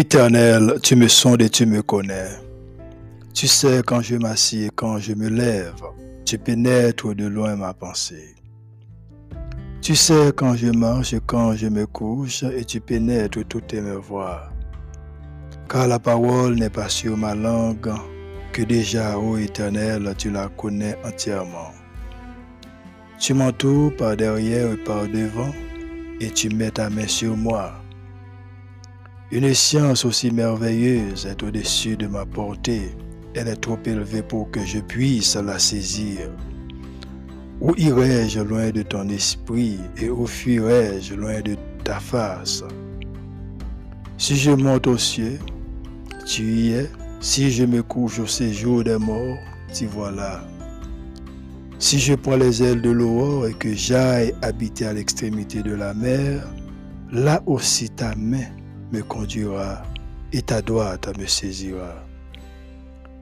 Éternel, tu me sondes et tu me connais. Tu sais quand je m'assieds et quand je me lève. Tu pénètres de loin ma pensée. Tu sais quand je marche et quand je me couche et tu pénètres toutes mes voies. Car la parole n'est pas sur ma langue, que déjà, ô Éternel, tu la connais entièrement. Tu m'entoures par derrière et par devant, et tu mets ta main sur moi. Une science aussi merveilleuse est au-dessus de ma portée. Elle est trop élevée pour que je puisse la saisir. Où irai-je loin de ton esprit et où fuirai-je loin de ta face? Si je monte aux cieux, tu y es. Si je me couche au séjour des morts, tu vois là. Si je prends les ailes de l'aurore et que j'aille habiter à l'extrémité de la mer, là aussi ta main me conduira et ta droite me saisira.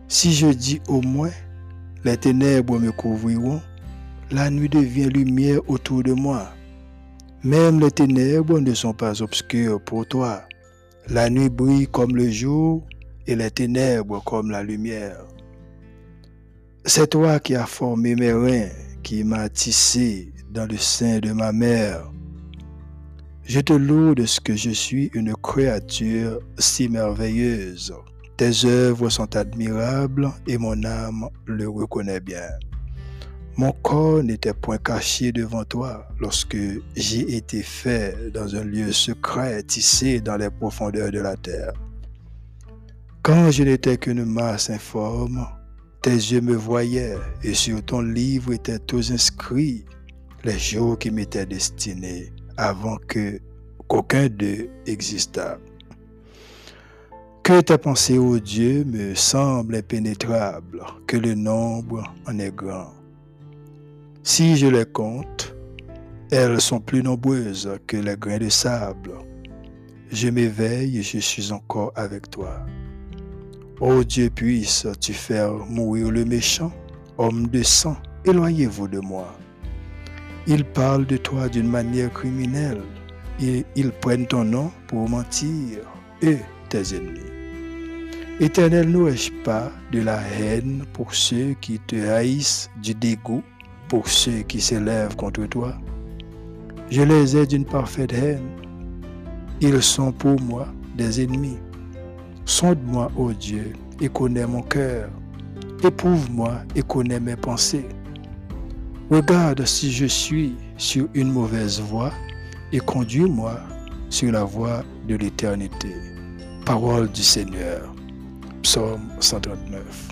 Si je dis au moins, les ténèbres me couvriront, la nuit devient lumière autour de moi. Même les ténèbres ne sont pas obscures pour toi. La nuit brille comme le jour et les ténèbres comme la lumière. C'est toi qui as formé mes reins, qui m'as tissé dans le sein de ma mère. Je te loue de ce que je suis une créature si merveilleuse. Tes œuvres sont admirables et mon âme le reconnaît bien. Mon corps n'était point caché devant toi lorsque j'ai été fait dans un lieu secret tissé dans les profondeurs de la terre. Quand je n'étais qu'une masse informe, tes yeux me voyaient et sur ton livre étaient tous inscrits les jours qui m'étaient destinés avant que qu'aucun d'eux existât. Que tes pensées, ô Dieu, me semblent impénétrables, que le nombre en est grand. Si je les compte, elles sont plus nombreuses que les grains de sable. Je m'éveille et je suis encore avec toi. Ô Dieu, puisses-tu faire mourir le méchant, homme de sang, éloignez-vous de moi. Il parle de toi d'une manière criminelle ils, prennent ton nom pour mentir, eux, tes ennemis. Éternel, n'aurais-je pas de la haine pour ceux qui te haïssent, du dégoût pour ceux qui s'élèvent contre toi? Je les ai d'une parfaite haine. Ils sont pour moi des ennemis. Sonde-moi, ô Dieu, et connais mon cœur. Éprouve-moi et connais mes pensées. Regarde si je suis sur une mauvaise voie et conduis-moi sur la voie de l'éternité. Parole du Seigneur. Psaume 139.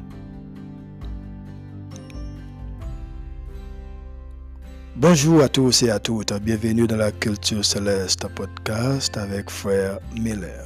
Bonjour à tous et à toutes. Bienvenue dans la Culture Céleste podcast avec Frère Miller.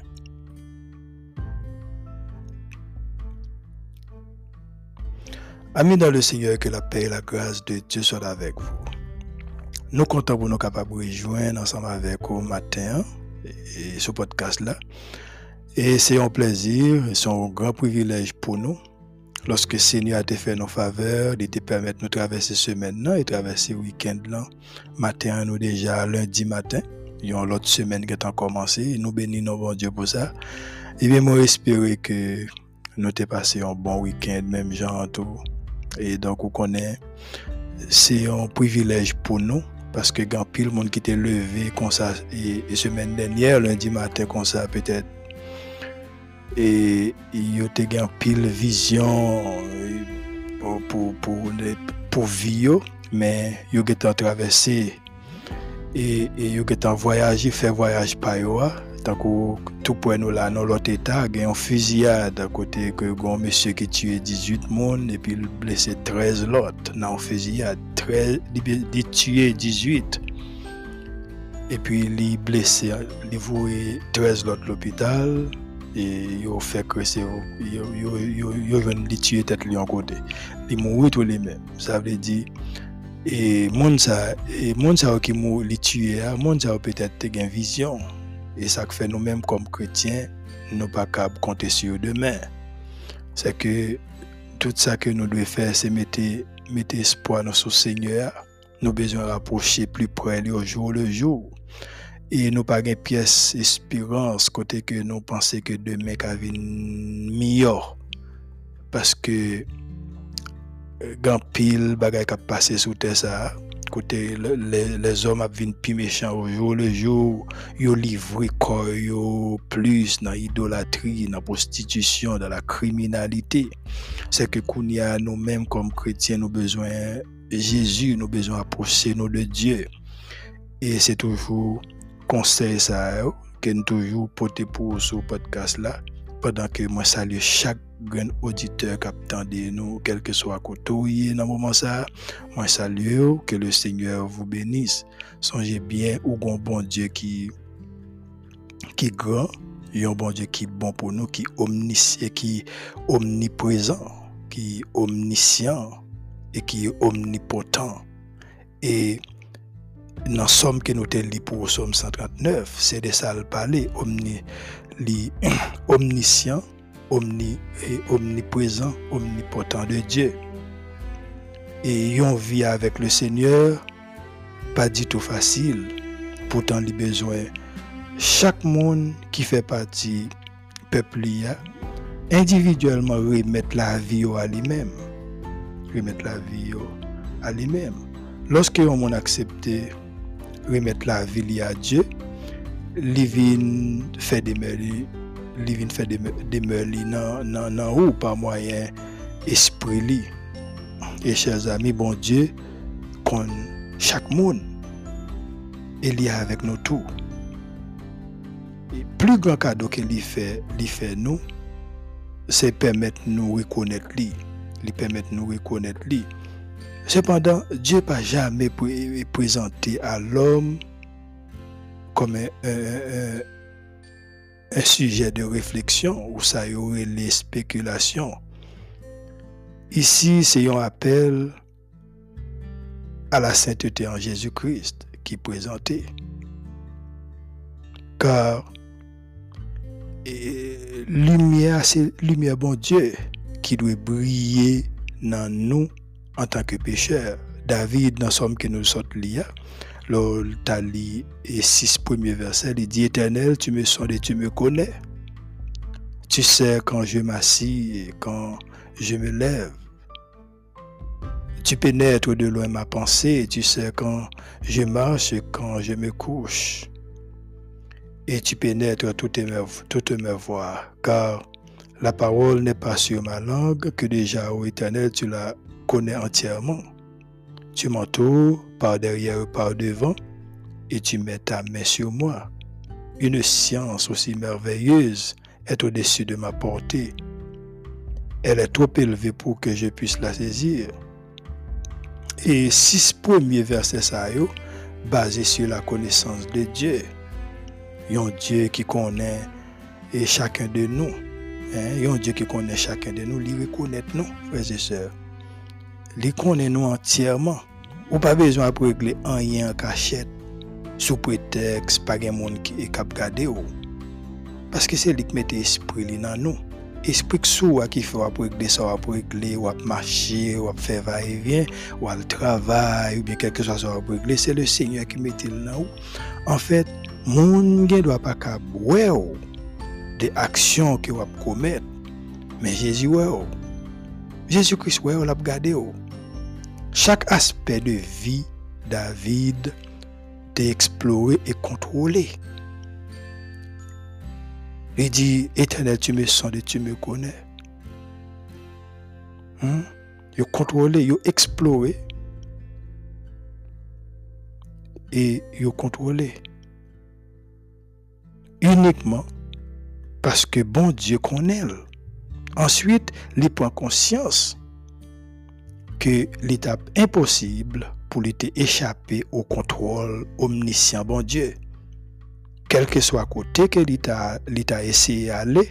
Amis dans le Seigneur, que la paix et la grâce de Dieu soient avec vous. Nous comptons pour nous capables de rejoindre ensemble avec vous matin et ce podcast-là. Et c'est un plaisir, c'est un grand privilège pour nous lorsque le Seigneur a fait nos faveurs, de te permettre de traverser ce semaine et traverser le week-end là. Matin, nous déjà lundi matin. Il y a l'autre semaine qui est commencé. Nous bénissons bon Dieu pour ça. Et bien, moi, espérer que nous avons passé un bon week-end, même genre tout. Et donc, vous connaissez, c'est un privilège pour nous parce que quand pile monde qui était levé comme ça et, semaine dernière lundi matin comme ça peut-être. Et il y a pile vision pour pour pour pour vivre mais il y a traversé. Et il y a voyagé faire voyage par là Que tout point nous là dans l'autre état, il y a une fusillade à côté que un monsieur qui tué 18 personnes et puis blessé 13 l'autre dans une fusillade. 13, il tué 18. et puis il blessé, il voué 13 l'autre l'hôpital et il fait que c'est il a tuer tête lui en côté. Il mourit tous les mêmes. Ça veut dire et monde ça et monde qui mou li tuer, monde ça peut-être une vision et ça fait nous-mêmes comme chrétiens nous pas capable compter sur demain. C'est que tout ça que nous devons faire c'est mettre espoir dans ce Seigneur. Nous besoin rapprocher plus près au jour le jour. Et nous pas une pièce espérance côté que nous pensons que demain va meilleur. Parce que euh, grand pile bagay qui passé sous terre côté les, les hommes viennent plus méchants au jour le jour. Yo livré corps yo plus dans idolâtrie dans prostitution dans la criminalité. C'est que kounya nous-mêmes comme chrétiens nous besoin Jésus nous besoin approcher nous de Dieu. Et c'est toujours conseil ça que nous toujours porter pour ce podcast là pendant que moi salue chaque grand auditeur qui attendait nous, quel que soit côté dans le moment ça, moi salue que le Seigneur vous bénisse. Songez bien au bon bon Dieu qui est grand, un bon Dieu qui est bon pour nous, qui qui omniprésent, qui est omniscient et qui est omnipotent. Et dans somme que nous avons lu pour Somme 139, c'est de ça le parler, omni, omniscient, omni, omniprésent, omnipotent de Dieu. Et yon vie avec le Seigneur, pas du tout facile. Pourtant, il besoin chaque monde qui fait partie peuple individuellement remettre la vie à lui-même. Remettre la vie à lui-même. Lorsque on accepté remettre la vie à Dieu, li vin fè demè li, vin fè demè li nan, nan, nan ou pa moyen esprit li. Et chers amis, bon Dieu, kon chak moun, il y a avec nous tout. Et plus grand cadeau que li fait, li fait nous, c'est permettre nous reconnaître lui, lui permettre nous reconnaître lui. Cependant, Dieu n'a jamais présenté à l'homme comme un, sujet de réflexion où ça y aurait les spéculations. Ici, c'est un appel à la sainteté en Jésus-Christ qui est présenté. Car lumière, c'est lumière bon Dieu qui doit briller dans nous en tant que pécheurs. David, dans somme que nous sommes liés, le tali et six premiers versets, il dit Éternel, tu me sondes et tu me connais. Tu sais quand je m'assis et quand je me lève. Tu pénètres de loin ma pensée, tu sais quand je marche et quand je me couche. Et tu pénètres toutes mes, toutes mes voies, car la parole n'est pas sur ma langue, que déjà, ô Éternel, tu la connais entièrement. Tu m'entoures par derrière ou par devant et tu mets ta main sur moi. Une science aussi merveilleuse est au-dessus de ma portée. Elle est trop élevée pour que je puisse la saisir. Et six premiers versets ça basés sur la connaissance de Dieu. Un Dieu qui connaît et chacun de nous. Hein? Un Dieu qui connaît chacun de nous, lui reconnaît nous, frères et sœurs. Lui connaît nous entièrement. Ou pas besoin de régler rien en cachette sous prétexte pas de monde qui est capable de Parce que c'est lui qui met l'esprit dans nous. Esprit sous qui fait régler ça, pour régler, ou marcher, ou faire va-et-vient, ou le travail, ou bien quelque chose pour régler, c'est le Seigneur qui met dans nous. En fait, mon ne doit pas capable des actions qu'il va commettre. Mais Jésus, Jésus-Christ, ouais, l'a regardé. Chaque aspect de vie, David t'est exploré et contrôlé. Il dit, Éternel, tu me sens et tu me connais. Hmm? Il contrôlé, il exploré. Et il contrôlé. Uniquement parce que bon Dieu connaît. Ensuite, il prend conscience que l'étape impossible pour l'été échapper au contrôle omniscient bon Dieu. Quel que soit côté que l'État essayé d'aller,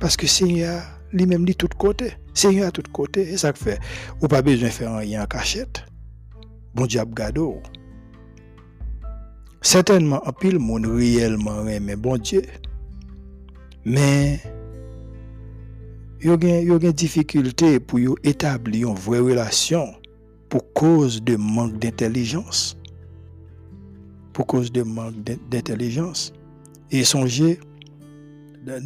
parce que Seigneur lui-même dit tout côté. Seigneur à tout côté. Et ça fait, ou pas besoin de faire rien en cachette. Bon Dieu gado. Certainement, un pile monde réellement aime bon Dieu. Mais, il y a une difficulté pour établir une vraie relation pour cause de manque d'intelligence. Pour cause de manque d'intelligence. Et songez,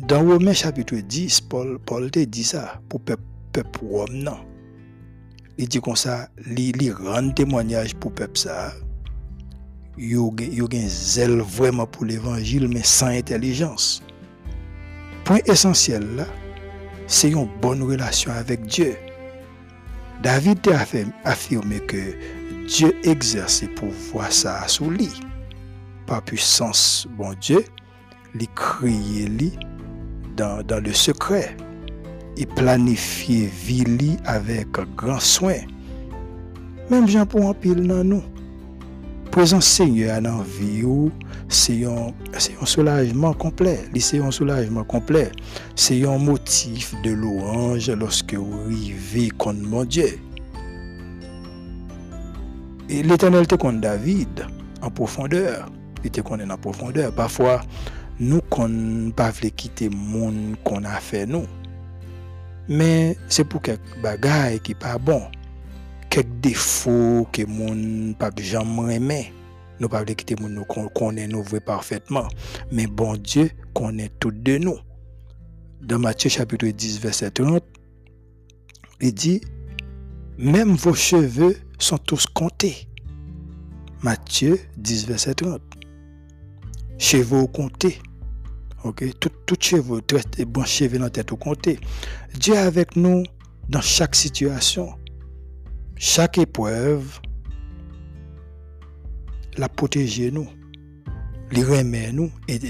dans Romains chapitre 10, Paul, Paul te dit ça pour peuple peuple non? Il dit comme ça, il rend témoignage pour peuple ça. Il y a un zèle vraiment pour l'évangile, mais sans intelligence. Point essentiel là, c'est une bonne relation avec Dieu. David a affirmé que Dieu exerce pour voir ça sous lui. Par puissance, bon Dieu, il lui dans, le secret. Il planifié vie avec grand soin. Même Jean pour un pile dans nous. Présent Seigneur dans la vie, c'est un, soulagement complet. C'est un soulagement complet. Motif de louange lorsque vous arrivez contre mon Dieu. Et l'Éternel te contre David en profondeur. Il te connaît en profondeur. Parfois, nous ne pas quitter le monde qu'on a fait nous. Mais c'est pour quelques bagailles qui pas bon. Quelques défauts que mon pas jamais aimé. Nous pas quitter mon nous connaît nous vrai parfaitement. Mais bon Dieu connaît tout de nous. Dans Matthieu chapitre 10 verset 30, il dit même vos cheveux sont tous comptés. Matthieu 10 verset 30. Cheveux comptés. Ok, tout, tout cheveux, tout bon cheveux dans tête au compté. Dieu avec nous dans chaque situation, chaque épreuve, la protéger nous, les remet nous, et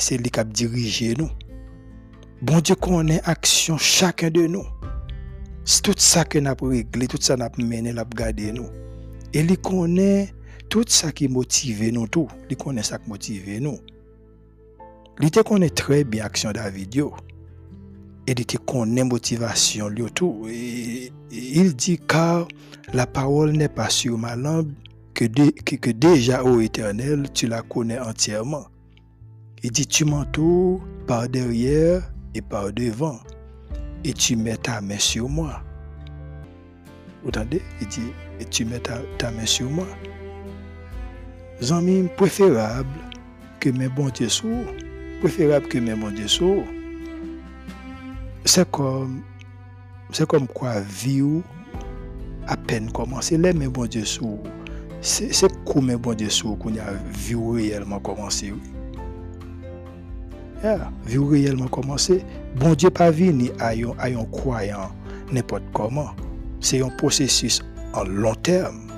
c'est lui qui diriger nous. Bon Dieu connaît action chacun de nous. C'est tout ça que nous avons réglé, tout ça nous mené, nous gardé nous. Et il connaît tout ça qui motive nous tout. Connaît ça qui motive nous. Il connaît très bien l'action David yo. Et il te connaît motivation lui tout. il dit car la parole n'est pas sur ma langue que, déjà ô éternel tu la connais entièrement. Il dit tu m'entoures par derrière et par devant et tu mets ta main sur moi. Vous entendez? Il dit et tu mets ta, main sur moi. Zami préférable que mes bons Dieu préférable que même mon Dieu C'est comme, c'est comme quoi vivre à peine commencé. Bon Dieu c'est, c'est comme bon Dieu qu'on a vu réellement commencé. Vivre réellement commencé. Bon Dieu pas venu à un croyant n'importe comment. C'est un processus en long terme.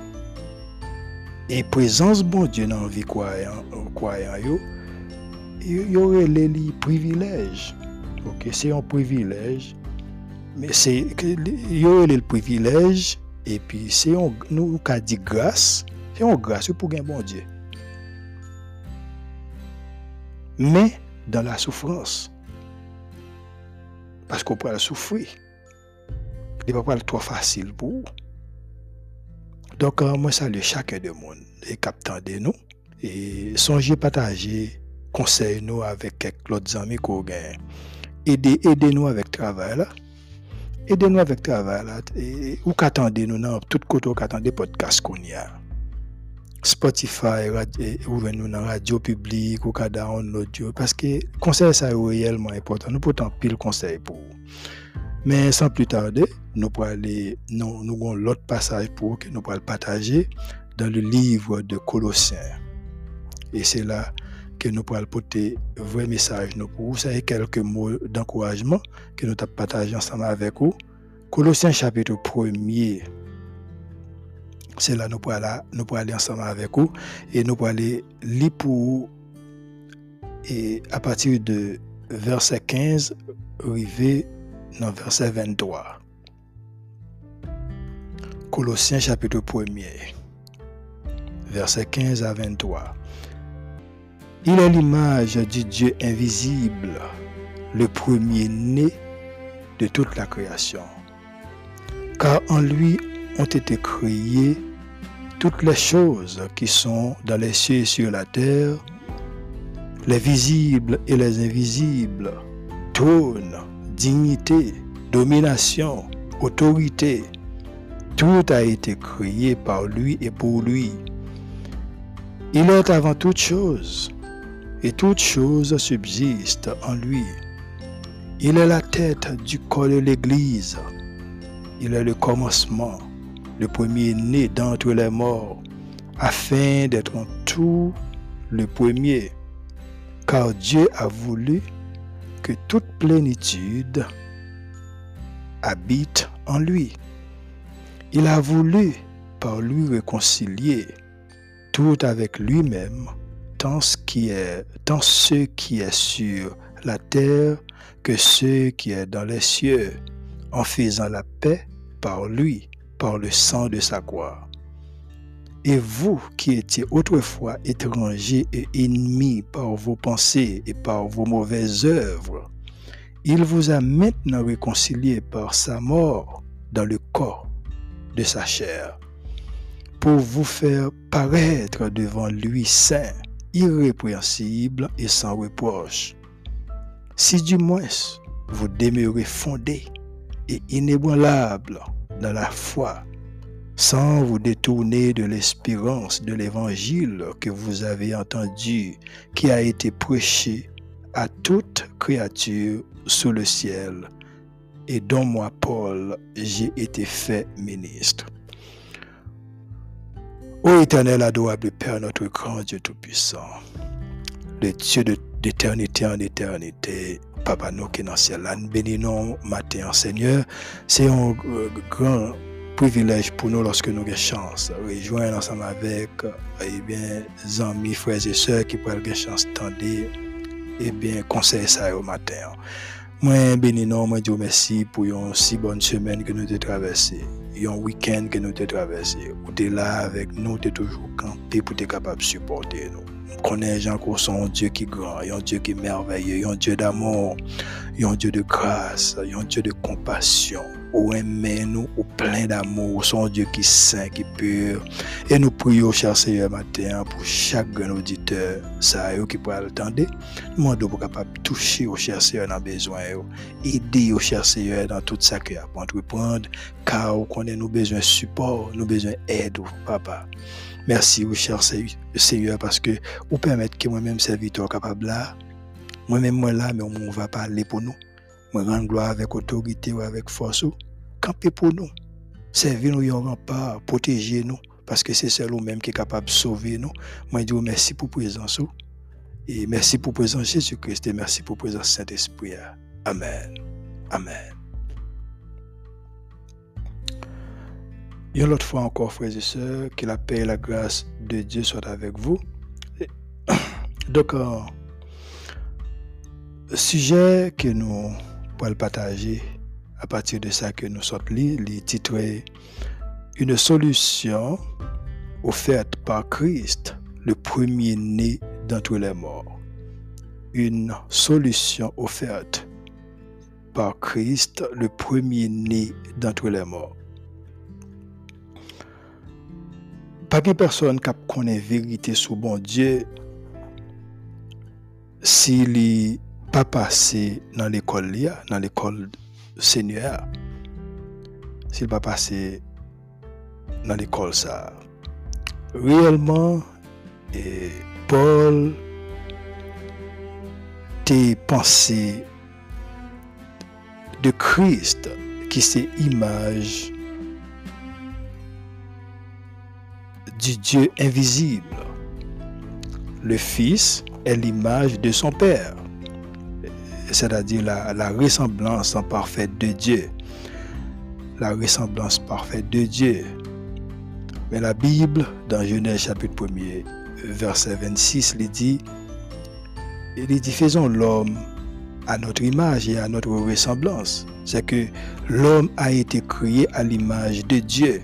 Et présence bon Dieu dans la vie croyant, croyant il y aurait les privilèges. Ok, c'est un privilège. Mais c'est le privilège et puis c'est un nous qui dit grâce, c'est une grâce pour un bon Dieu. Mais dans la souffrance. Parce qu'on peut souffrir. Il ne pas trop facile pour vous. Donc, euh, moi, salue chacun de monde, les capteurs de nous, et songez partager conseil nous avec quelques autres amis qu'on gagne. Aidez, aidez-nous avec travail. Aidez-nous avec travail là. Et, ou qu'attendez nous dans tout côté ou qu'attendez podcast qu'on y a. Spotify, ouvrez-nous dans radio publique ou download l'audio. Parce que conseil ça est réellement important. Nous pourtant pile conseil pour vous. Mais sans plus tarder, nous aller, nous, nous avons l'autre passage pour que nous pourrons partager dans le livre de Colossiens. Et c'est là que nous pourrons porter vrai message nous pour vous. C'est quelques mots d'encouragement que nous avons partagé ensemble avec vous. Colossiens chapitre 1er. C'est là nous pourrons aller, nous pourrons aller ensemble avec vous et nous pourrons aller lire pour et à partir de verset 15 arriver dans verset 23. Colossiens chapitre 1 verset 15 à 23. Il est l'image du Dieu invisible, le premier-né de toute la création. Car en lui ont été créées toutes les choses qui sont dans les cieux et sur la terre, les visibles et les invisibles, trône, dignité, domination, autorité. Tout a été créé par lui et pour lui. Il est avant toute chose, et toute chose subsiste en lui. Il est la tête du corps de l'Église. Il est le commencement, le premier-né d'entre les morts, afin d'être en tout le premier. Car Dieu a voulu que toute plénitude habite en lui. Il a voulu par lui réconcilier tout avec lui-même, tant ce qui est, sur la terre que ce qui est dans les cieux, en faisant la paix par lui, par le sang de sa croix. Et vous qui étiez autrefois étrangers et ennemis par vos pensées et par vos mauvaises œuvres, il vous a maintenant réconciliés par sa mort dans le corps de sa chair, pour vous faire paraître devant lui saint, irrépréhensible et sans reproche. Si du moins vous demeurez fondé et inébranlable dans la foi, sans vous détourner de l'espérance de l'évangile que vous avez entendu, qui a été prêché à toute créature sous le ciel, et dont moi, Paul, j'ai été fait ministre. Ô éternel, adorable Père, notre grand Dieu Tout-Puissant, le Dieu d'éternité en éternité, Papa nous qui est dans le ciel, nous bénissons matin, Seigneur, c'est un grand privilège pour nous lorsque nous avons chance de rejoindre ensemble avec eh bien, amis, frères et sœurs qui peuvent avoir chance d'entendre et bien, conseiller ça au matin. Moi, béni non, moi, Dieu merci pour une si bonne semaine que nous avons traversée, un week-end que nous avons traversé. Vous êtes là avec nous, vous êtes toujours campé pour être capable de supporter nous. On connaît gens qui sont un Dieu qui est grand, un Dieu qui est merveilleux, un Dieu d'amour, un Dieu de grâce, un Dieu de compassion ou aimer nous, ou plein d'amour, son Dieu qui est saint, qui est pur. Et nous prions, cher Seigneur, matin, pour chaque auditeur, ça qui peut attendre. Nous demandons pour capable toucher au cher Seigneur dans besoin, aider au cher Seigneur dans tout ça qu'il a pour entreprendre, car on connaît nos besoins de support, nos besoins d'aide, papa. Merci, au cher Seigneur, parce que vous permettez que moi-même, serviteur, capable là, moi-même, moi là, mais on va parler pour nous. Moi, rendre gloire avec autorité ou avec force. Camper pour nous. Servir nous, un rempart, protéger nous. Parce que c'est seul nous-même qui est capable de sauver nous. Moi, je dis merci pour la présence. Et merci pour la présence Jésus-Christ. Et merci pour la présence Saint-Esprit. Amen. Amen. Une autre fois encore, frères et sœurs, que la paix et la grâce de Dieu soient avec vous. Donc, le sujet que nous le partager à partir de ça que nous sommes lits, les titré Une solution offerte par Christ, le premier-né d'entre les morts. Une solution offerte par Christ, le premier-né d'entre les morts. Pas de personne qui connaît vérité sur bon Dieu s'il pas passé dans l'école dans l'école Seigneur, s'il pas passé dans l'école ça, réellement, Paul t'es pensé de Christ qui c'est image du Dieu invisible. Le Fils est l'image de son Père c'est-à-dire la, ressemblance parfaite de Dieu. La ressemblance parfaite de Dieu. Mais la Bible, dans Genèse chapitre 1er, verset 26, il dit, il dit, faisons l'homme à notre image et à notre ressemblance. C'est que l'homme a été créé à l'image de Dieu.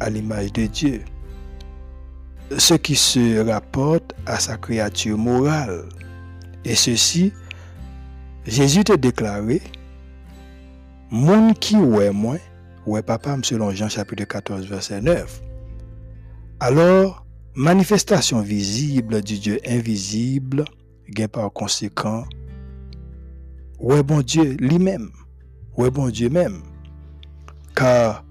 à l'image de Dieu, ce qui se rapporte à sa créature morale. Et ceci, Jésus te déclaré, Moun qui ouais moi, ouais papa, selon Jean chapitre 14, verset 9. Alors, manifestation visible du Dieu invisible, gain par conséquent, ouais bon Dieu lui-même, ouais bon Dieu même. Car,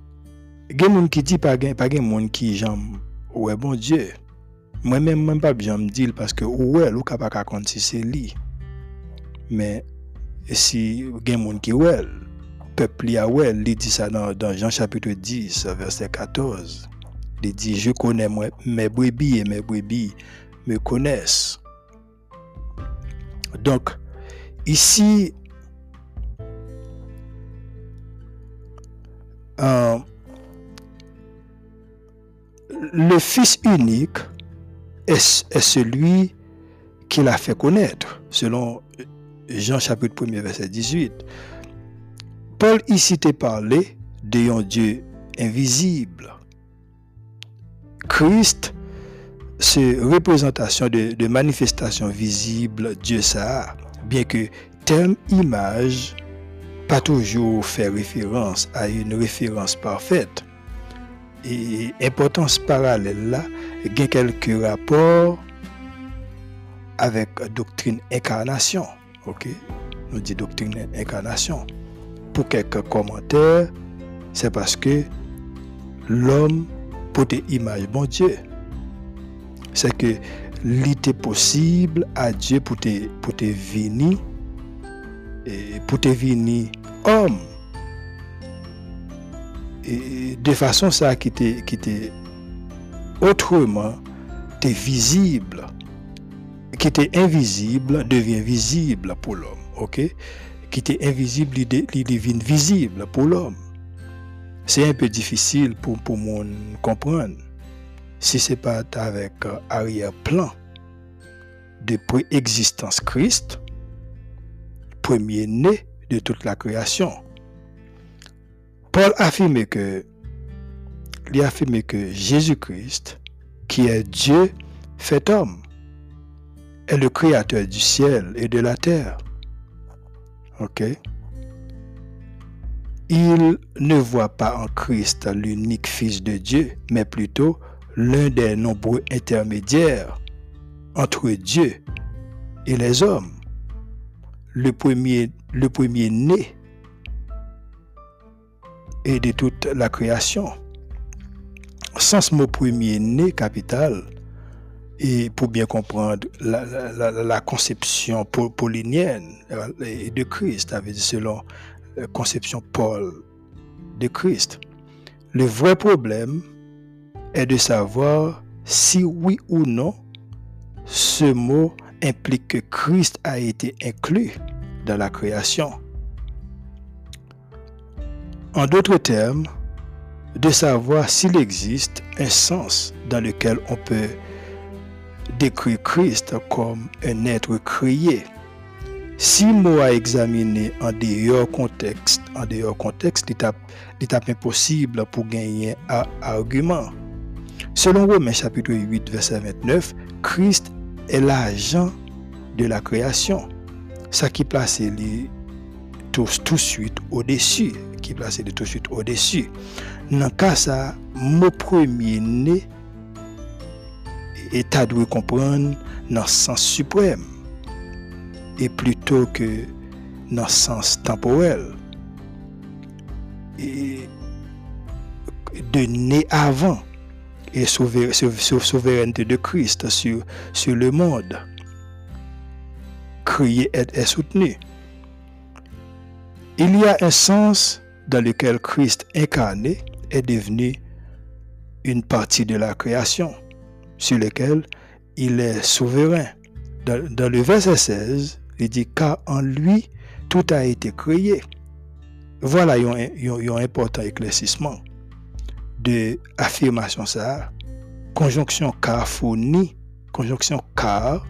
gen moun qui dit pas gen, pas gen moun qui j'aime, ouais bon Dieu. Moi-même, même pas bien me dire parce que ouais, ou pas raconter si c'est lui. Mais si gen moun ouais, peuple y a ouais, il dit ça dans, dans Jean chapitre 10, verset 14. Il dit, je connais moi, mes brebis et mes brebis me connaissent. Donc, ici, euh, le Fils unique est, celui qu'il a fait connaître, selon Jean chapitre 1 verset 18. Paul ici te parlé d'un Dieu invisible Christ, c'est représentation de, manifestation visible Dieu ça, bien que terme image pas toujours fait référence à une référence parfaite. Et importance parallèle là, il y a quelques rapports avec doctrine incarnation. OK? Nous dit doctrine incarnation. Pour quelques commentaires, c'est parce que l'homme pour tes images, bon Dieu. C'est que l'idée possible à Dieu pour te, pour te venir, et pour te venir homme. De façon ça qui était, autrement, visible. Qui était invisible devient visible pour l'homme. OK? Qui était invisible, il devient visible pour l'homme c'est un peu difficile pour, pour moi comprendre si ce n'est pas avec euh, arrière-plan de préexistence Christ, premier-né de toute la création. Paul affirme que, il affirme que Jésus-Christ, qui est Dieu fait homme, est le créateur du ciel et de la terre. OK? il ne voit pas en Christ l'unique Fils de Dieu, mais plutôt l'un des nombreux intermédiaires entre Dieu et les hommes, le premier, le premier né et de toute la création. Sans ce mot premier né capital, et pour bien comprendre la, conception paulinienne de Christ, selon conception Paul de Christ. Le vrai problème est de savoir si oui ou non ce mot implique que Christ a été inclus dans la création. En d'autres termes, de savoir s'il existe un sens dans lequel on peut décrire Christ comme un être créé si mot à examiner en dehors contexte, en dehors contexte, l'étape impossible pour gagner un argument. Selon Romains chapitre 8, verset 29, Christ est l'agent de la création. Ça qui place les tout, tout de suite au-dessus. Qui place les tout de suite au-dessus. Dans le cas ça, mot premier né est à comprendre dans le sens suprême et plutôt que dans le sens temporel. Et de né avant et souveraineté de Christ sur, sur le monde. Crier est, soutenu. Il y a un sens dans lequel Christ incarné est devenu une partie de la création, sur lequel il est souverain. Dans, le verset 16, il dit car en lui tout a été créé. Voilà un important éclaircissement de affirmation ça. Conjonction car fourni, conjonction car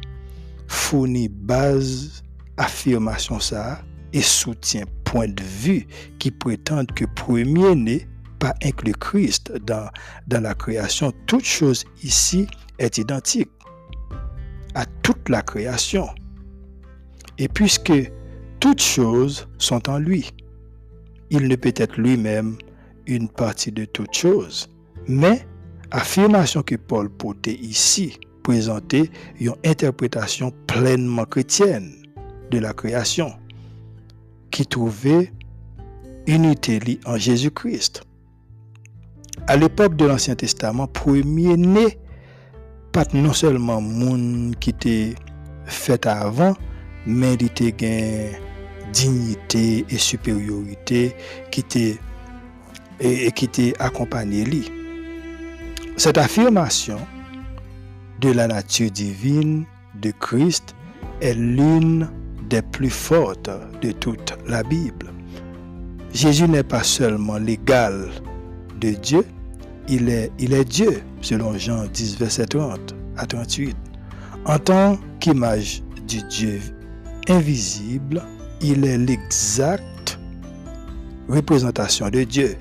fournit base affirmation ça et soutient point de vue qui prétendent que premier-né pas inclut Christ dans, dans la création, toute chose ici est identique à toute la création. Et puisque toutes choses sont en lui, il ne peut être lui-même une partie de toutes choses. Mais, affirmation que Paul portait ici, présentait une interprétation pleinement chrétienne de la création, qui trouvait unité en Jésus-Christ. À l'époque de l'Ancien Testament, premier-né, pas non seulement monde qui était fait avant, mais il était dignité et supériorité qui était et, qui était accompagné lui. Cette affirmation de la nature divine de Christ est l'une des plus fortes de toute la Bible. Jésus n'est pas seulement l'égal de Dieu, il est, Dieu, selon Jean 10, verset 30 à 38. En tant qu'image du Dieu invisible, il est l'exacte représentation de Dieu.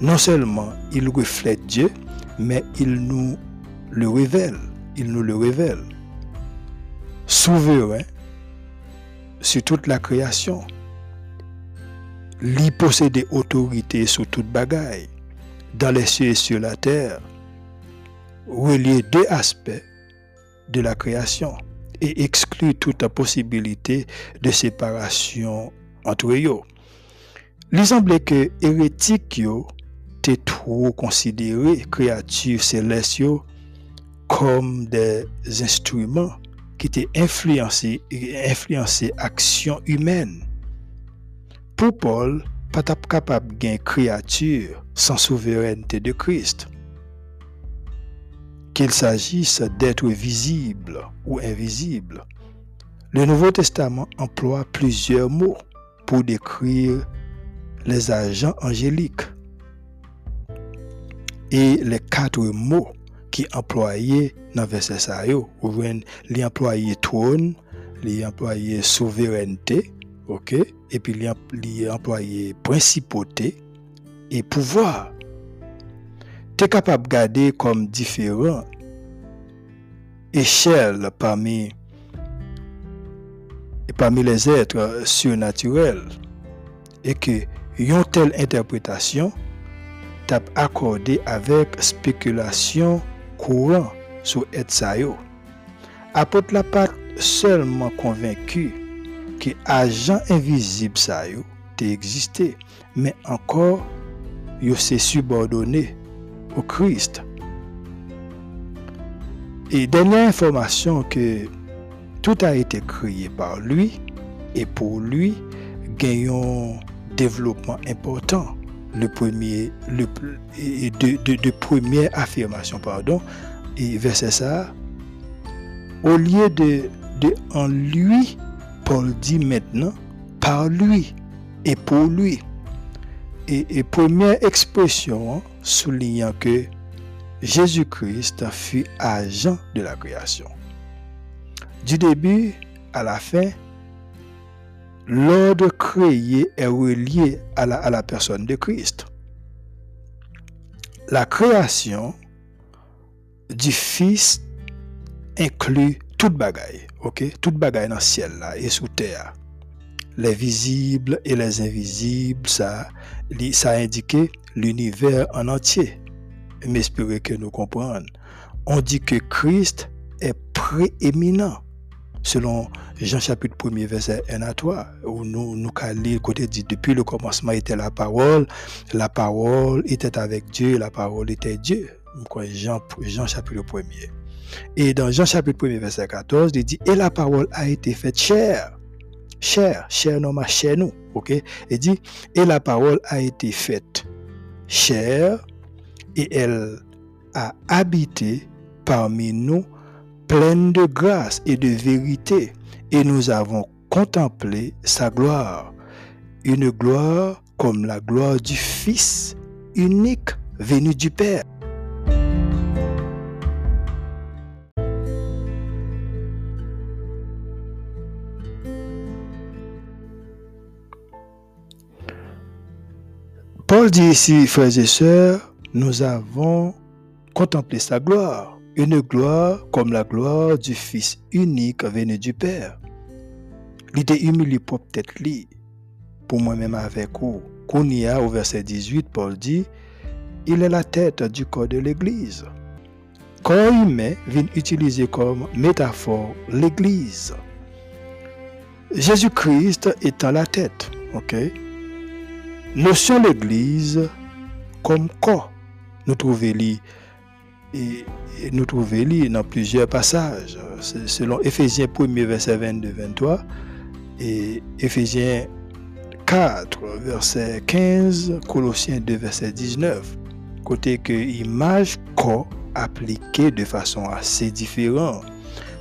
Non seulement il reflète Dieu, mais il nous le révèle. Il nous le révèle. Souverain sur toute la création. Lui posséder autorité sur toute bagaille, dans les cieux et sur la terre. Relier deux aspects de la création et exclut toute possibilité de séparation entre eux. Il semblait que hérétique étaient trop considéré créatures célestes comme des instruments qui étaient influencés influencés action humaine. Pour Paul, pas capable de créature sans souveraineté de Christ qu'il s'agisse d'êtres visibles ou invisibles. Le Nouveau Testament emploie plusieurs mots pour décrire les agents angéliques. Et les quatre mots qui employés dans verset ça, les employés trône, les employés souveraineté, ok, et puis les employés principauté et pouvoir. Tu es capable de garder comme différents échelles parmi, les êtres surnaturels et que une telle interprétation t'a accordé avec spéculation courant sur Etsayo. Apôtre la pas seulement convaincu que agent invisible ça existé, mais encore il s'est subordonné au Christ. Et dernière information que tout a été créé par lui et pour lui gagnons développement important. Le premier, le, de première affirmation, pardon, et verset ça, au lieu de, de en lui, Paul dit maintenant, par lui et pour lui. Et, première expression hein, soulignant que Jésus-Christ fut agent de la création. Du début à la fin, l'ordre créé est relié à la, à la personne de Christ. La création du Fils inclut toute bagaille, ok? Toute bagaille dans le ciel là et sous terre les visibles et les invisibles, ça, ça indiqué l'univers en entier. M'espérer que nous comprenions. On dit que Christ est prééminent. Selon Jean chapitre 1 verset 1 à 3, où nous, nous le côté dit, depuis le commencement était la parole, la parole était avec Dieu, la parole était Dieu. Jean, Jean chapitre 1 Et dans Jean chapitre 1 verset 14, il dit, et la parole a été faite chère Cher, cher nomme chez nous. Ok? Et dit, et la parole a été faite chère et elle a habité parmi nous pleine de grâce et de vérité. Et nous avons contemplé sa gloire. Une gloire comme la gloire du Fils unique venu du Père. Dit ici, frères et sœurs, nous avons contemplé sa gloire, une gloire comme la gloire du Fils unique venu du Père. L'idée humiliée pour peut-être lui, pour moi-même avec vous. Qu'on y a au verset 18, Paul dit, il est la tête du corps de l'Église. Corps humain vient utiliser comme métaphore l'Église. Jésus-Christ étant la tête, ok? Notion l'Église comme corps. Nous trouvons et, nous trouvons dans plusieurs passages. Selon Ephésiens 1 verset 22-23 et Éphésiens 4 verset 15, Colossiens 2 verset 19. Côté que image corps appliquée de façon assez différente.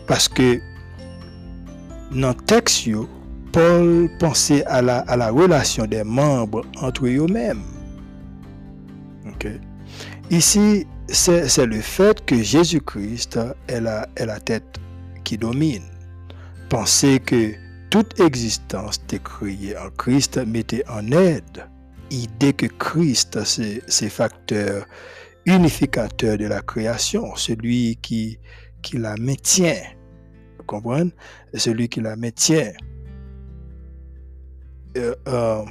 Parce que dans le texte, Paul pensait à la, à la relation des membres entre eux-mêmes. Ici, c'est le fait que Jésus-Christ est la, est la tête qui domine. Penser que toute existence est créée en Christ mettait en aide idée que Christ, c'est facteur unificateur de la création, celui qui, qui la maintient. Vous comprenez? Celui qui la maintient. Euh, euh,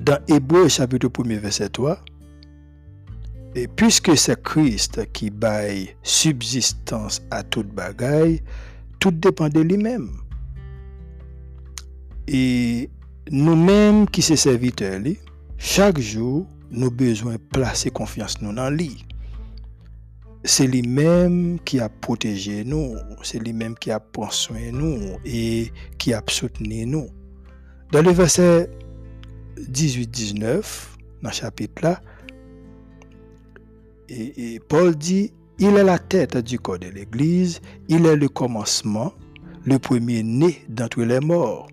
dans Hébreu chapitre 1 verset 3, et puisque c'est Christ qui baille subsistance à toute bagaille, tout dépend de lui-même. Et nous-mêmes qui sommes serviteurs, chaque jour, nous besoin placer confiance nous dans lui. C'est lui-même qui a protégé nous, c'est lui-même qui a pris soin nous et qui a soutenu nous. Dans le verset 18-19, dans le chapitre là, et, Paul dit, il est la tête du corps de l'Église, il est le commencement, le premier né d'entre les morts,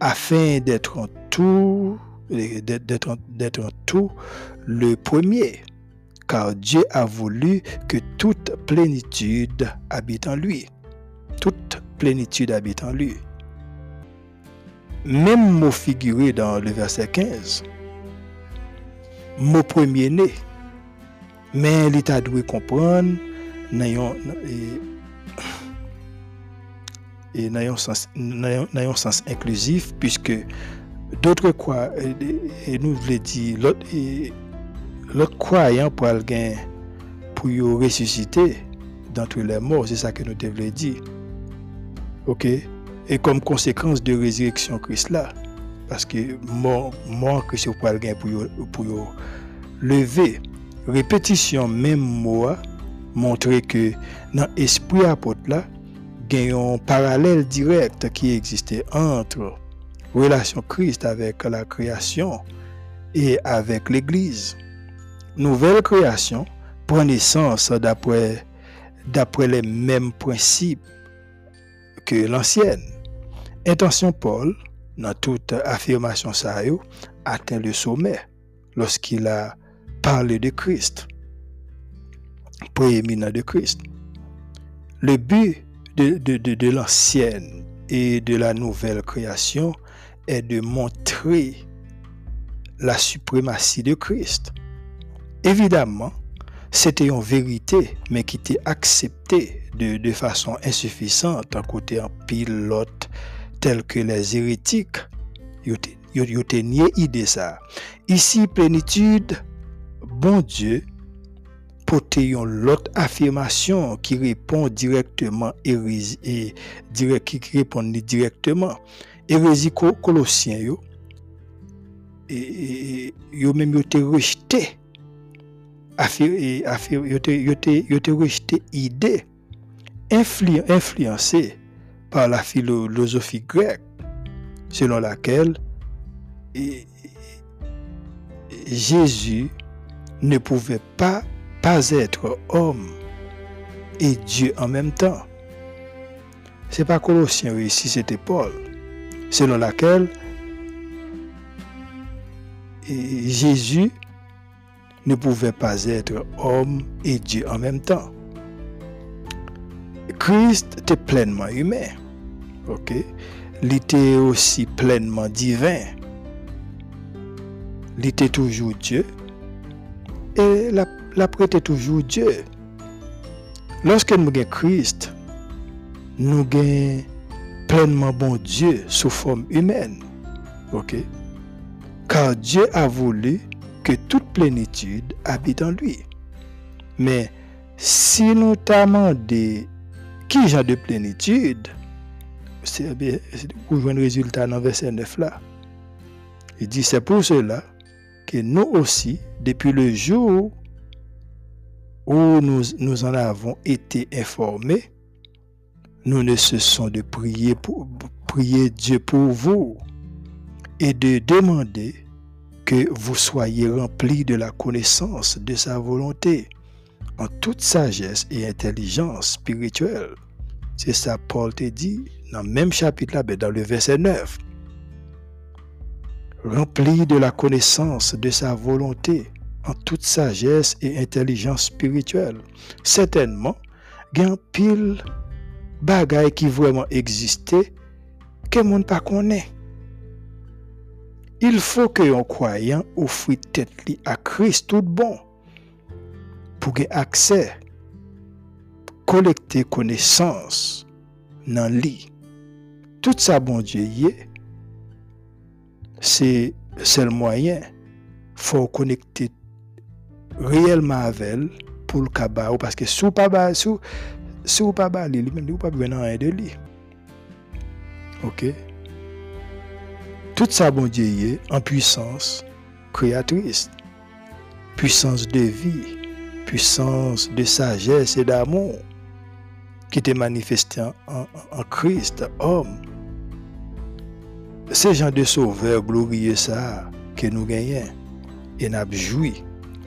afin d'être en tout le premier, car Dieu a voulu que toute plénitude habite en lui. Toute plénitude habite en lui même mot figuré dans le verset 15. Mot premier-né. Mais l'État doit comprendre et un sens, sens inclusif, puisque d'autres croient, et nous voulons dire, l'autre croyant pour quelqu'un pour ressusciter d'entre les morts, c'est ça que nous devons dire. Ok? Et comme conséquence de résurrection Christ là. Parce que mort, mort c'est pour pour, pour lever. Répétition même mot montrer que dans l'esprit apôtre là, il y a un parallèle direct qui existait entre relation Christ avec la création et avec l'Église. Nouvelle création prend naissance d'après les mêmes principes que l'ancienne. Intention Paul, dans toute affirmation ça atteint le sommet lorsqu'il a parlé de Christ, prééminent de Christ. Le but de, de l'ancienne et de la nouvelle création est de montrer la suprématie de Christ. Évidemment, c'était une vérité, mais qui était acceptée de, de façon insuffisante à côté en pilote tels que les hérétiques, ils ont nié idée ça. Ici, plénitude, bon Dieu, porte l'autre affirmation qui répond directement et, direct, qui répond directement. Hérésie colossien, yo, et, yo même yo te rejeté yo te rejeté idée influencée par la philosophie grecque, selon laquelle Jésus ne pouvait pas, pas être homme et Dieu en même temps. C'est pas Colossiens ici, c'était Paul, selon laquelle Jésus ne pouvait pas être homme et Dieu en même temps. Christ était pleinement humain. OK? Il était aussi pleinement divin. était toujours Dieu et la prête toujours Dieu. Lorsque nous avons Christ, nous avons pleinement bon Dieu sous forme humaine. OK? Car Dieu a voulu que toute plénitude habite en lui. Mais si nous demandé qui genre de plénitude, pour un résultat dans verset 9 là. Il dit c'est pour cela que nous aussi, depuis le jour où nous, nous en avons été informés, nous ne cessons de prier, pour, prier Dieu pour vous et de demander que vous soyez remplis de la connaissance de sa volonté en toute sagesse et intelligence spirituelle. C'est ça Paul te dit dans le même chapitre là, ben, dans le verset 9. Remplis de la connaissance de sa volonté en toute sagesse et intelligence spirituelle. Certainement, il y a pile bagaille qui vraiment existait que monde pas connaît. Il faut que un croyant offre tête à Christ tout bon pour avoir accès collecter connaissance dans lui. Tout ça bon Dieu c'est le moyen. Faut connecter réellement avec elle pour le cabas parce que si vous pas si si vous pas lui même pas de lui. OK? Tout ça, bon Dieu, en puissance créatrice, puissance de vie, puissance de sagesse et d'amour qui était manifesté en, Christ, homme. Ces gens de sauveurs glorieux ça que nous gagnons et nous joui.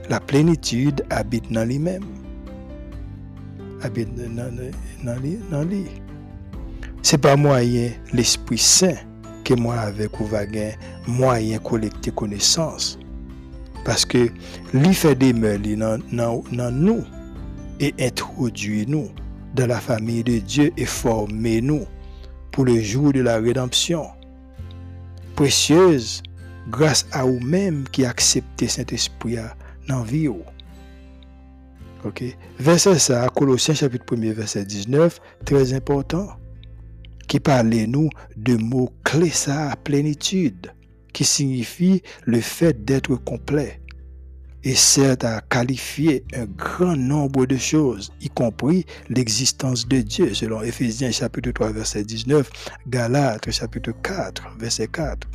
La plénitude habite dans lui-même. Dans lui. Ce n'est pas moyen l'Esprit Saint moi avec ou va collecter connaissance parce que lui fait des dans, dans, nous et introduit nous dans la famille de Dieu et former nous pour le jour de la rédemption. Précieuse grâce à vous-même qui acceptez Saint-Esprit dans la vie. Ok? Verset ça, Colossiens chapitre 1 verset 19, très important qui parlait nous de mots clés ça, plénitude, qui signifie le fait d'être complet et sert à qualifier un grand nombre de choses, y compris l'existence de Dieu, selon Ephésiens chapitre 3 verset 19, Galates chapitre 4 verset 4.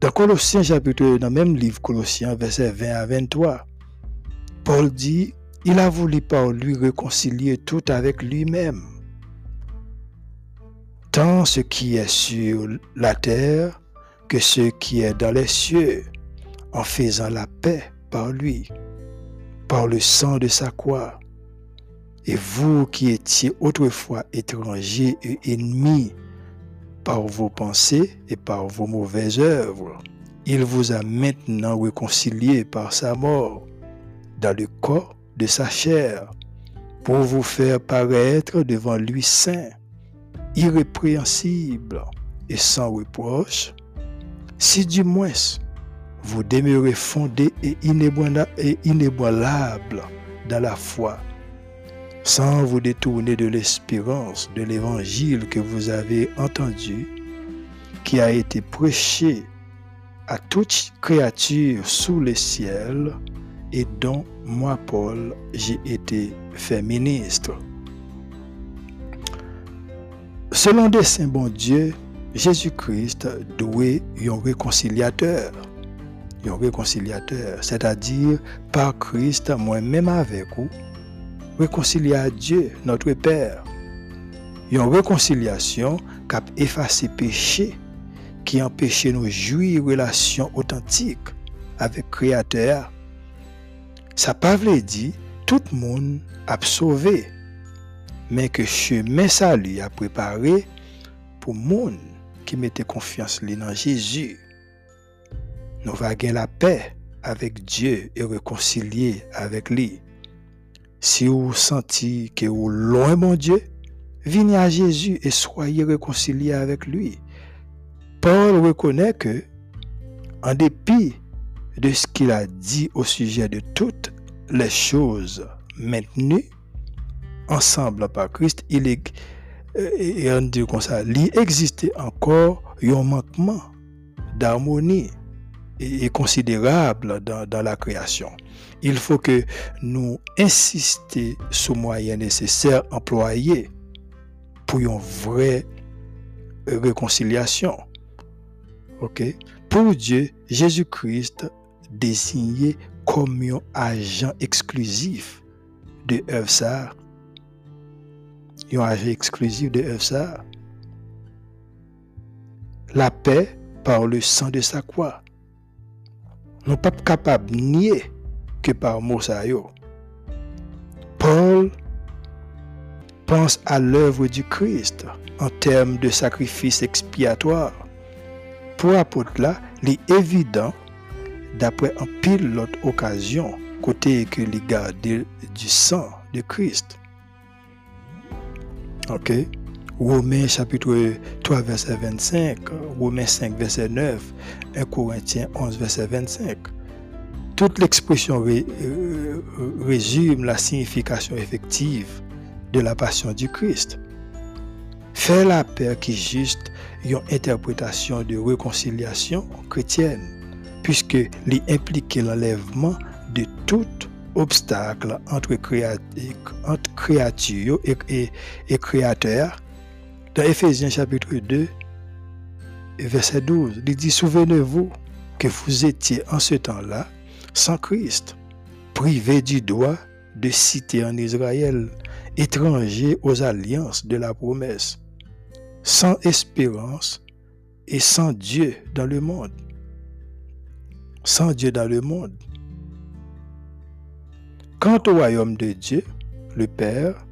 Dans Colossiens chapitre, dans le même livre Colossiens verset 20 à 23, Paul dit, il a voulu par lui réconcilier tout avec lui-même tant ce qui est sur la terre que ce qui est dans les cieux, en faisant la paix par lui, par le sang de sa croix. Et vous qui étiez autrefois étrangers et ennemis par vos pensées et par vos mauvaises œuvres, il vous a maintenant réconciliés par sa mort dans le corps de sa chair pour vous faire paraître devant lui saint irrépréhensible et sans reproche, si du moins vous demeurez fondé et inébranlable dans la foi, sans vous détourner de l'espérance de l'évangile que vous avez entendu, qui a été prêché à toute créature sous le ciel et dont moi, Paul, j'ai été fait ministre. Selon des saints bon Dieu, Jésus-Christ doué un réconciliateur. Réconciliateur, c'est-à-dire par Christ, moi-même avec vous, réconcilier à Dieu, notre Père. Une réconciliation qui a effacé péché, qui empêché nos jouir relation authentique avec le Créateur. Ça pas dit tout le monde a sauvé mais que chemin salut a préparé pour monde qui mettait confiance en Jésus. Nous va gagner la paix avec Dieu et réconcilier avec lui. Si vous sentez que vous loin mon Dieu, venez à Jésus et soyez réconciliés avec lui. Paul reconnaît que, en dépit de ce qu'il a dit au sujet de toutes les choses maintenues ensemble par Christ, il est, existait encore un manquement d'harmonie et considérable dans, la création. Il faut que nous insistions sur les moyens nécessaires employés pour une vraie réconciliation. OK? Pour Dieu, Jésus-Christ désigné comme un agent exclusif de œuvre Un agent exclusif de œuvre La paix par le sang de sa croix. Nous pas capables de nier que par mot Paul pense à l'œuvre du Christ en termes de sacrifice expiatoire. Pour apôtre là, il est évident, d'après un pile l'autre occasion, côté que les garder du sang de Christ. Ok? Romains chapitre 3 verset 25, Romains 5 verset 9, 1 Corinthiens 11 verset 25. Toute l'expression euh, résume la signification effective de la passion du Christ. Faire la paix qui juste une interprétation de réconciliation chrétienne, puisque il implique l'enlèvement de tout obstacle entre, créature et, et. Dans Ephésiens chapitre 2, verset 12, il dit, souvenez-vous que vous étiez en ce temps-là sans Christ, privé du droit de citer en Israël, étranger aux alliances de la promesse, sans espérance et sans Dieu dans le monde. Sans Dieu dans le monde. Quant au royaume de Dieu, le Père,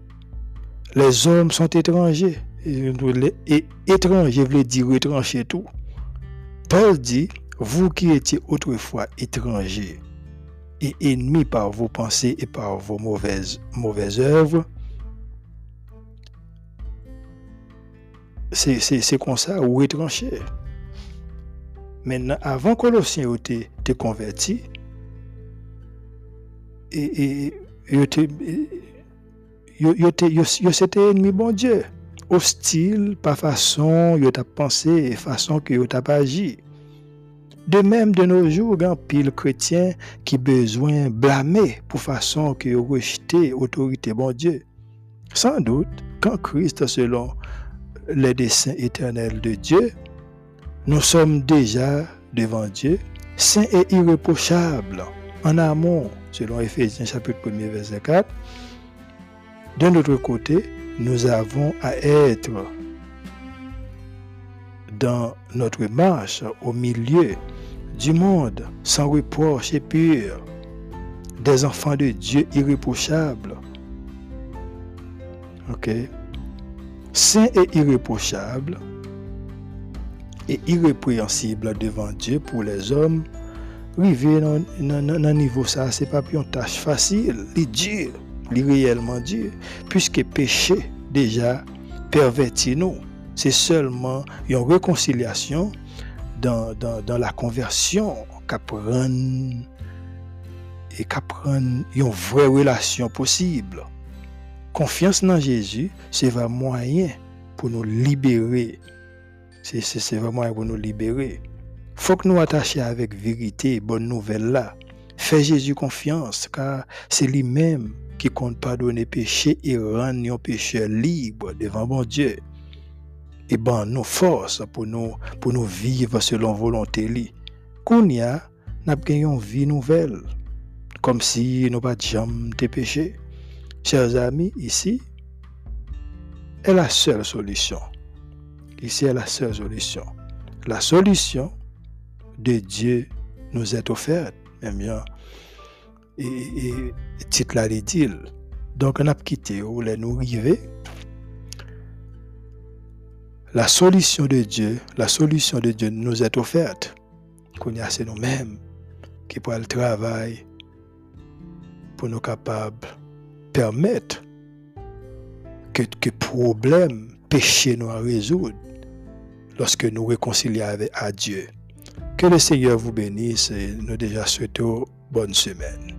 les hommes sont étrangers. Et étranger veut dire étranger tout. Paul dit, vous qui étiez autrefois étrangers et ennemis par vos pensées et par vos mauvaises, œuvres, c'est comme ça, ou étranger. Maintenant, avant que Colossiens ait été converti, et, c'était ennemi bon Dieu. Hostile, pas façon, il a pensé, façon que il pas agi. De même, de nos jours, a pile chrétien qui besoin blâmer pour façon que rejeter l'autorité bon Dieu. Sans doute, quand Christ, selon les desseins éternels de Dieu, nous sommes déjà devant Dieu, saints et irréprochables, en amont, selon Ephésiens chapitre 1 verset 4. De notre côté, nous avons à être dans notre marche au milieu du monde, sans reproche et pur, des enfants de Dieu irréprochables. OK? Saint et irréprochable et irrépréhensible devant Dieu pour les hommes, arriver dans un niveau ça, c'est pas une tâche facile, les dur, les réellement dur, puisque péché déjà perverti nous. C'est seulement une réconciliation dans, dans, la conversion qu'apprend et qu'apprend une vraie relation possible. Confiance dans Jésus, c'est vraiment moyen pour nous libérer. C'est vraiment moyen pour nous libérer. faut que nous attachions avec vérité, bonne nouvelle là. Fais Jésus confiance, car c'est lui-même qui compte pardonner péché et rendre nos pécheurs libres devant mon Dieu et ben nos forces pour nous pour nous vivre selon volonté li. Kounya n'a une vie nouvelle comme si nous pas jamais de péché. Chers amis, ici est la seule solution. Ici est la seule solution. La solution de Dieu nous est offerte. Même bien, et, titre là, Donc, on a quitté où nous arriver la solution de Dieu, la solution de Dieu nous est offerte. Qu'on y a c'est nous-mêmes qui pour le travail pour nous permettre que, que problème, péché nous à résoudre lorsque nous réconcilions avec Dieu. Que le Seigneur vous bénisse et nous déjà souhaitons bonne semaine.